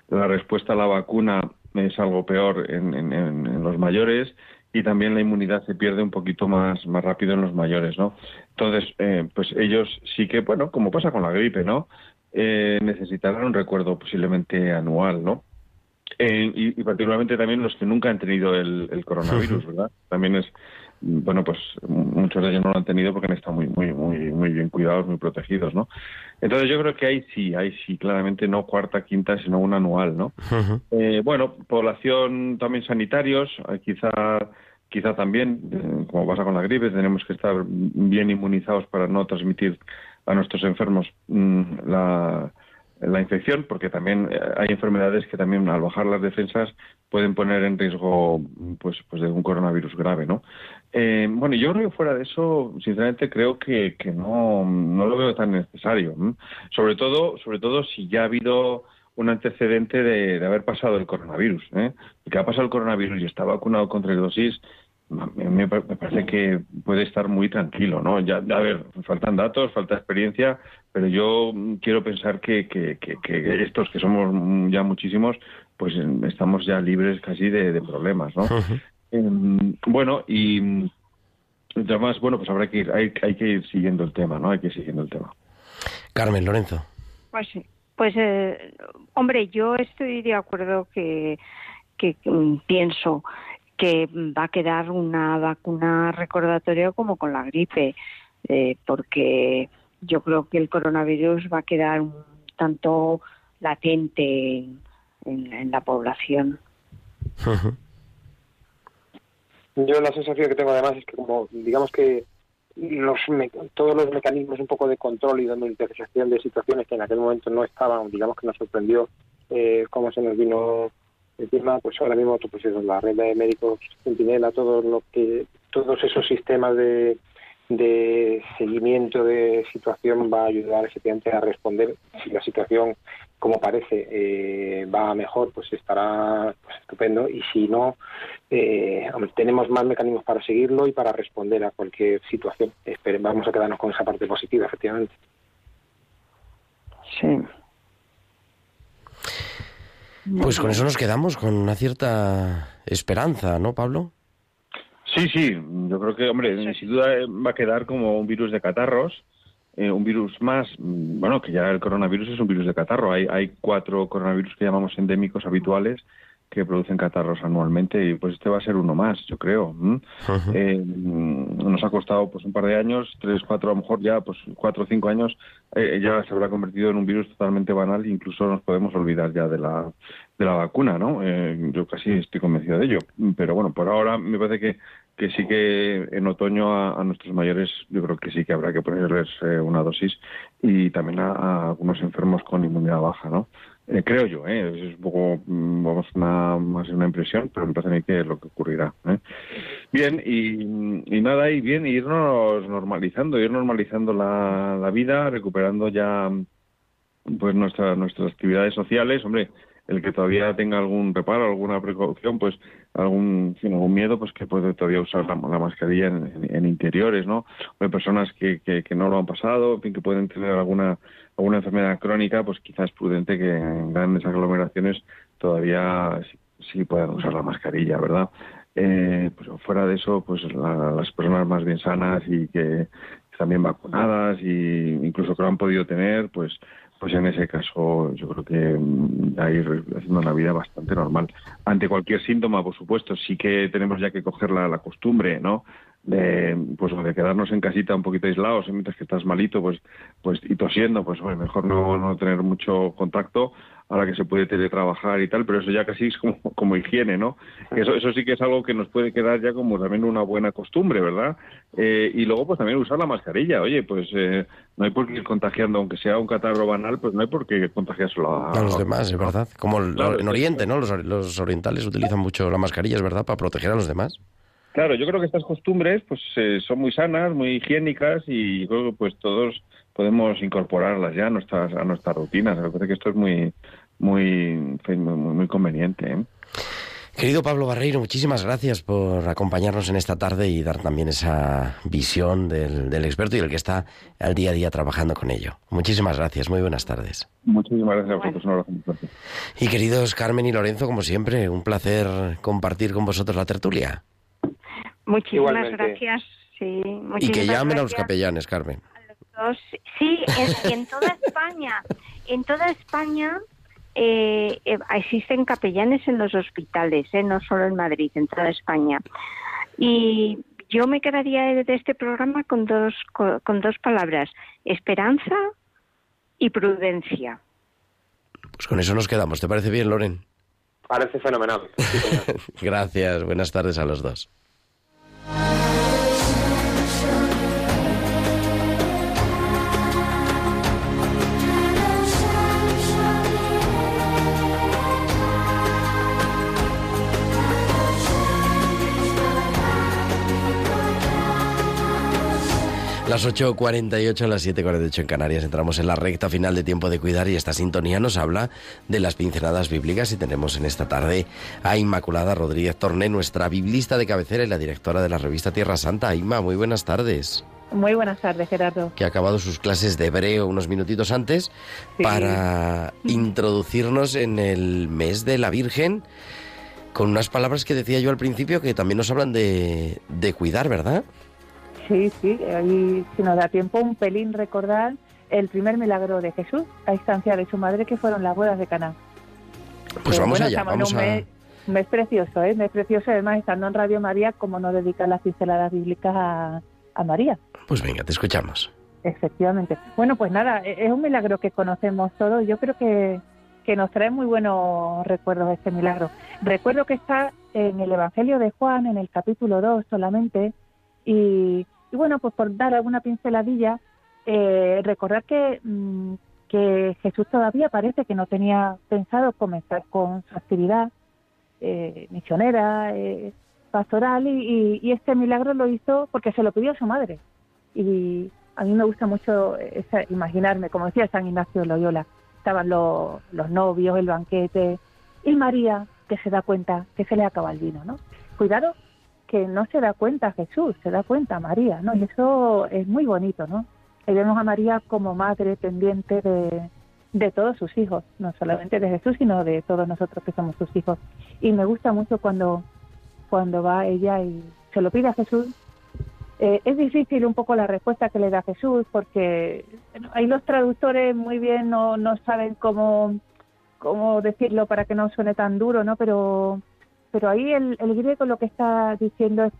la respuesta a la vacuna es algo peor en, los mayores y también la inmunidad se pierde un poquito más, más rápido en los mayores, ¿no? Entonces, eh, pues ellos sí que, bueno, como pasa con la gripe, ¿no? Eh, necesitarán un recuerdo posiblemente anual, ¿no? Eh, y, particularmente también los que nunca han tenido el, coronavirus, (laughs) ¿verdad? También es, bueno, pues muchos de ellos no lo han tenido porque han estado muy, muy, muy, muy bien cuidados, muy protegidos, ¿no? Entonces yo creo que ahí sí, ahí sí, claramente no cuarta, quinta, sino un anual, ¿no? Eh, bueno, población también sanitarios, eh, quizá quizá también, como pasa con la gripe, tenemos que estar bien inmunizados para no transmitir a nuestros enfermos mm, la la infección, porque también eh, hay enfermedades que también al bajar las defensas pueden poner en riesgo pues, pues de un coronavirus grave, ¿no? Eh, bueno, yo creo que fuera de eso, sinceramente creo que, que no, no lo veo tan necesario. Sobre todo, sobre todo si ya ha habido un antecedente de, haber pasado el coronavirus. ¿eh? El que ha pasado el coronavirus y está vacunado contra el dosis, me, parece que puede estar muy tranquilo, ¿no? Ya, a ver, faltan datos, falta experiencia, pero yo quiero pensar que, que, que, estos, que somos ya muchísimos, pues estamos ya libres casi de, problemas, ¿no? Em, bueno, y además, bueno, pues habrá que ir, hay, hay, que ir siguiendo el tema, ¿no? Hay que ir siguiendo el tema. Carmen, Lorenzo. Pues sí. Pues, eh, hombre, yo estoy de acuerdo que, que mm, pienso que va a quedar una vacuna recordatoria como con la gripe, eh, porque yo creo que el coronavirus va a quedar un tanto latente en, en la población. Yo la sensación que tengo además es que como digamos que los me- todos los mecanismos un poco de control y de monitorización de situaciones que en aquel momento no estaban, digamos que nos sorprendió eh, cómo se nos vino encima, pues ahora mismo pues eso, la red de médicos Centinela, todo lo que todos esos sistemas de de seguimiento de situación va a ayudar efectivamente a responder. Si la situación como parece eh, va mejor pues estará pues, estupendo. Y si no eh, tenemos más mecanismos para seguirlo y para responder a cualquier situación. Espere- vamos a quedarnos con esa parte positiva efectivamente. Sí. Pues con eso nos quedamos, con una cierta esperanza, ¿no, Pablo? Sí, sí, yo creo que, hombre, sin duda eh, va a quedar como un virus de catarros, eh, un virus más, mm, bueno, que ya el coronavirus es un virus de catarro. Hay, hay cuatro coronavirus que llamamos endémicos habituales que producen catarros anualmente y pues este va a ser uno más, yo creo. Eh, nos ha costado pues un par de años, tres, cuatro, a lo mejor ya pues cuatro o cinco años, eh, ya se habrá convertido en un virus totalmente banal, incluso nos podemos olvidar ya de la de la vacuna, ¿no? Eh, yo casi estoy convencido de ello. Pero bueno, por ahora me parece que, que sí que en otoño a, a nuestros mayores yo creo que sí que habrá que ponerles eh, una dosis y también a, a algunos enfermos con inmunidad baja, ¿no? Eh, creo yo, ¿eh? es un poco mm, vamos una, más una impresión, pero me parece a mí que es lo que ocurrirá. ¿eh? Bien, y, y nada, y bien, irnos normalizando, ir normalizando la, la vida, recuperando ya pues nuestra, nuestras actividades sociales, hombre, el que todavía tenga algún reparo, alguna precaución, pues algún, fin, algún miedo, pues que puede todavía usar la, la mascarilla en, interiores, ¿no? Hay personas que, que, que no lo han pasado, que pueden tener alguna alguna enfermedad crónica, pues quizás es prudente que en grandes aglomeraciones todavía sí, puedan usar la mascarilla, ¿verdad? Eh, pues fuera de eso, pues la- las personas más bien sanas y que bien vacunadas y incluso que lo han podido tener, pues pues en ese caso yo creo que mm, ir haciendo una vida bastante normal. Ante cualquier síntoma, por supuesto, sí que tenemos ya que coger la, la costumbre, ¿no? De, pues de quedarnos en casita un poquito aislados ¿eh? mientras que estás malito pues pues y tosiendo pues bueno, mejor no, no tener mucho contacto ahora que se puede teletrabajar y tal pero eso ya casi es como, (laughs) como higiene no eso eso sí que es algo que nos puede quedar ya como también una buena costumbre verdad Eh, y luego pues también usar la mascarilla oye pues eh, no hay por qué ir contagiando aunque sea un catarro banal pues no hay por qué contagiárselo a, A los demás, es verdad. Como el- Claro, en Oriente, ¿no? Los, los orientales utilizan mucho la mascarilla, es verdad, para proteger a los demás. Claro, yo creo que estas costumbres pues eh, son muy sanas, muy higiénicas y creo que pues todos podemos incorporarlas ya a nuestras a nuestras rutinas. Me parece que esto es muy muy muy, muy- conveniente. ¿eh? Querido Pablo Barreiro, muchísimas gracias por acompañarnos en esta tarde y dar también esa visión del, del experto y el que está al día a día trabajando con ello. Muchísimas gracias, muy buenas tardes. Muchísimas gracias a vosotros. Y queridos Carmen y Lorenzo, como siempre, un placer compartir con vosotros la tertulia. Muchísimas Igualmente. gracias. Sí, Y que muchísimas llamen a los capellanes, Carmen. Sí, en toda España, en toda España eh, eh, existen capellanes en los hospitales, eh, no solo en Madrid, en toda España. Y yo me quedaría de este programa con dos, co- con dos palabras, esperanza y prudencia. Pues con eso nos quedamos. ¿Te parece bien, Loren? parece fenomenal. (laughs) Gracias, buenas tardes a los dos. Las 8.48, las 7.48 en Canarias. Entramos en la recta final de tiempo de cuidar y esta sintonía nos habla de las pinceladas bíblicas y tenemos en esta tarde a Inmaculada Rodríguez Torné, nuestra biblista de cabecera y la directora de la revista Tierra Santa. Inma, muy buenas tardes. Muy buenas tardes, Gerardo. Que ha acabado sus clases de hebreo unos minutitos antes Sí. para introducirnos en el mes de la Virgen con unas palabras que decía yo al principio que también nos hablan de, de cuidar, ¿verdad? Sí, sí, ahí si nos da tiempo un pelín recordar el primer milagro de Jesús a instancia de su madre que fueron las bodas de Caná. Pues Eh, vamos bueno, allá, vamos un a... mes, un mes precioso, ¿eh? Un mes precioso, además estando en Radio María, como no dedicar las pinceladas bíblicas a, a María. Pues venga, te escuchamos. Efectivamente. Bueno, pues nada, e-, es un milagro que conocemos todos. Yo creo que, que nos trae muy buenos recuerdos este milagro. Recuerdo que está en el Evangelio de Juan, en el capítulo 2 solamente, y, y bueno, pues por dar alguna pinceladilla, eh, recordar que, mm, que Jesús todavía parece que no tenía pensado comenzar con su actividad eh, misionera, eh, pastoral, y, y, este milagro lo hizo porque se lo pidió a su madre. Y a mí me gusta mucho esa, imaginarme, como decía San Ignacio Loyola, estaban los, los novios, el banquete, y María, que se da cuenta que se le acaba el vino, ¿no? Cuidado que no se da cuenta Jesús, se da cuenta María, ¿no? Y eso es muy bonito, ¿no? Y vemos a María como madre pendiente de, de todos sus hijos, no solamente de Jesús, sino de todos nosotros que somos sus hijos. Y me gusta mucho cuando, cuando va ella y se lo pide a Jesús. Eh, es difícil un poco la respuesta que le da Jesús porque ahí los traductores muy bien no, no saben cómo, cómo decirlo para que no suene tan duro, ¿no? Pero, pero ahí el, el griego lo que está diciendo es,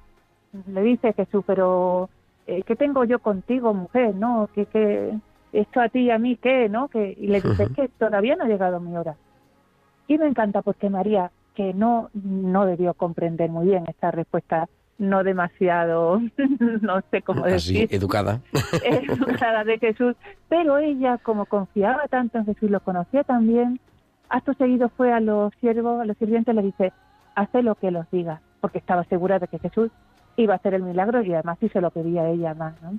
le dice Jesús, pero eh, ¿qué tengo yo contigo, mujer? ¿No? ¿Qué, qué, esto a ti y a mí qué? ¿No? Que, y le dice, que todavía no ha llegado mi hora. Y me encanta porque María, que no, no debió comprender muy bien esta respuesta no demasiado, (laughs) no sé cómo decir. Así, educada. (laughs) educada de Jesús, pero ella, como confiaba tanto en Jesús, lo conocía también, acto seguido fue a los siervos, a los sirvientes, le dice, hace lo que los diga, porque estaba segura de que Jesús iba a hacer el milagro y además sí se lo pedía ella más, ¿no?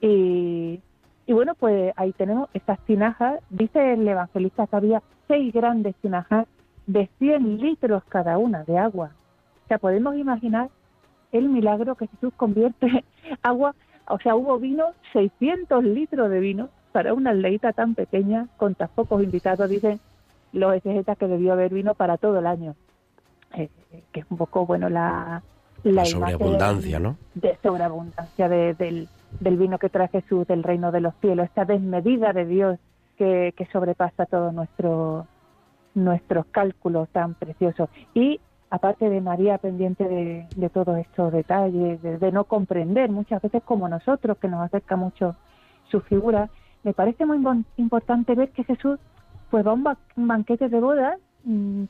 Y, y bueno, pues ahí tenemos estas tinajas, dice el evangelista que había seis grandes tinajas de 100 litros cada una de agua. O sea, podemos imaginar el milagro que Jesús convierte (laughs) agua, o sea, hubo vino, 600 litros de vino para una aldeita tan pequeña con tan pocos invitados, dicen los exegetas que debió haber vino para todo el año, eh, que es un poco, bueno, la... La, sobreabundancia, ¿no? De sobreabundancia de, del, del vino que trae Jesús del reino de los cielos, esta desmedida de Dios que, que sobrepasa todos nuestro, nuestros cálculos tan preciosos. Y aparte de María pendiente de, de todos estos detalles, de, de, no comprender muchas veces como nosotros, que nos acerca mucho su figura, me parece muy importante ver que Jesús pues va a un, ba un banquete de boda, mmm,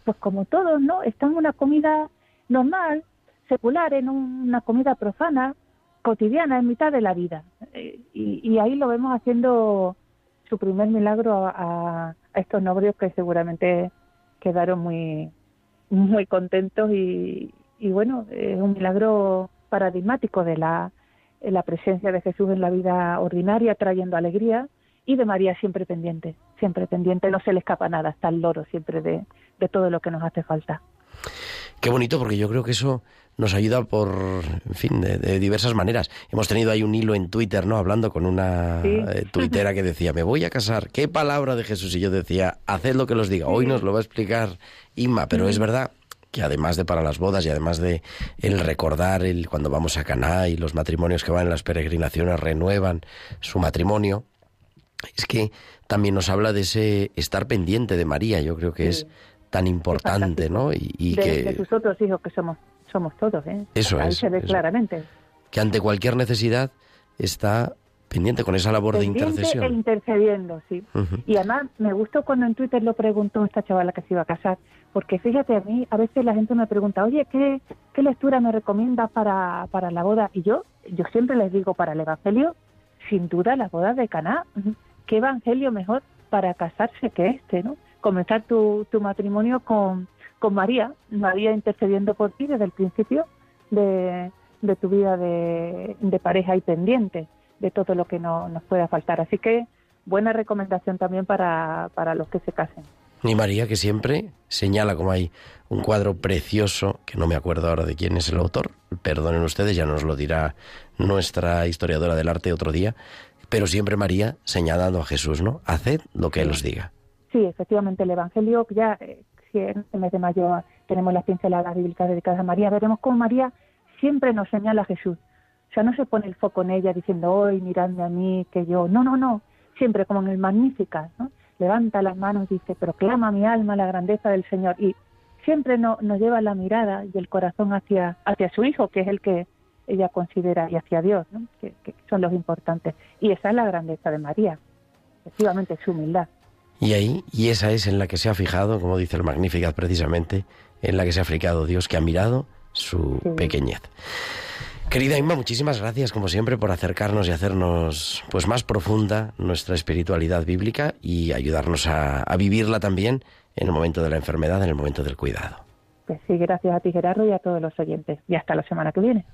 pues como todos, ¿no? Está en una comida normal, secular, en una comida profana, cotidiana, en mitad de la vida. Eh, y, y, ahí lo vemos haciendo su primer milagro a, a estos novios que seguramente quedaron muy muy contentos y, y bueno, es un milagro paradigmático de la, la presencia de Jesús en la vida ordinaria, trayendo alegría, y de María siempre pendiente, siempre pendiente, no se le escapa nada, está el loro siempre de, de todo lo que nos hace falta. Qué bonito, porque yo creo que eso nos ayuda por, en fin, de, de, diversas maneras. Hemos tenido ahí un hilo en Twitter, ¿no? Hablando con una Sí. eh, tuitera que decía, me voy a casar, ¿qué palabra de Jesús? Y yo decía, haced lo que los diga. Hoy nos lo va a explicar Inma, pero es verdad que además de para las bodas y además de el recordar el cuando vamos a Caná y los matrimonios que van en las peregrinaciones renuevan su matrimonio, es que también nos habla de ese estar pendiente de María, yo creo que es tan importante, ¿no? Y, y de, que de sus otros hijos que somos somos todos, ¿eh? Eso Ahí es, se ve eso. claramente. que ante cualquier necesidad está pendiente con esa labor de Pendiente intercesión. E intercediendo, sí. Y además me gustó cuando en Twitter lo preguntó esta chavala que se iba a casar, porque fíjate, a mí a veces la gente me pregunta, oye, ¿qué, qué lectura me recomiendas para, para la boda? Y yo, yo siempre les digo, para el Evangelio, sin duda la boda de Caná. ¿Qué Evangelio mejor para casarse que este, no? Comenzar tu, tu matrimonio con, con María, María intercediendo por ti desde el principio de, de tu vida de, pareja y pendiente de todo lo que no, nos pueda faltar. Así que buena recomendación también para, para los que se casen. Y María, que siempre señala como hay un cuadro precioso, que no me acuerdo ahora de quién es el autor, perdonen ustedes, ya nos lo dirá nuestra historiadora del arte otro día, pero siempre María señalando a Jesús, ¿no? Haced lo que Él os diga. Sí, efectivamente, el Evangelio, ya eh, si en este mes de mayo tenemos las pinceladas bíblicas dedicadas a María, veremos cómo María siempre nos señala a Jesús. O sea, no se pone el foco en ella diciendo, hoy miradme a mí, que yo. No, no, no. Siempre como en el Magnífica. Levanta las manos y dice, proclama mi alma la grandeza del Señor. Y siempre no, nos lleva la mirada y el corazón hacia, hacia su Hijo, que es el que, ella considera y hacia Dios, que, que son los importantes. Y esa es la grandeza de María, efectivamente, su humildad. Y ahí, y esa es en la que se ha fijado, como dice el Magnificat precisamente, en la que se ha fijado Dios, que ha mirado su Sí. pequeñez. Querida Inma, muchísimas gracias como siempre por acercarnos y hacernos pues más profunda nuestra espiritualidad bíblica y ayudarnos a, a vivirla también en el momento de la enfermedad, en el momento del cuidado. Pues sí, gracias a ti Gerardo y a todos los oyentes. Y hasta la semana que viene.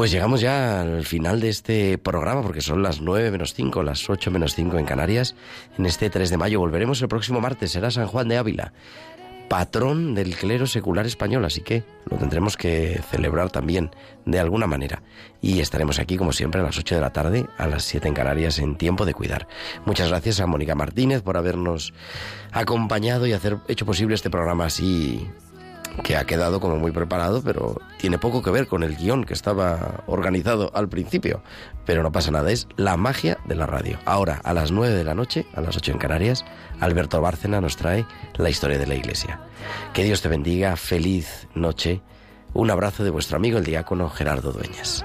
Pues llegamos ya al final de este programa porque son las 9 menos 5, las 8 menos 5 en Canarias. En este 3 de mayo volveremos el próximo martes, será San Juan de Ávila, patrón del clero secular español, así que lo tendremos que celebrar también de alguna manera. Y estaremos aquí como siempre a las 8 de la tarde, a las 7 en Canarias en tiempo de cuidar. Muchas gracias a Mónica Martínez por habernos acompañado y hacer hecho posible este programa así que ha quedado como muy preparado, pero tiene poco que ver con el guion que estaba organizado al principio. Pero no pasa nada, es la magia de la radio. Ahora, a las 9 de la noche, a las 8 en Canarias, Alberto Bárcena nos trae la historia de la Iglesia. Que Dios te bendiga, feliz noche. Un abrazo de vuestro amigo el diácono Gerardo Dueñas.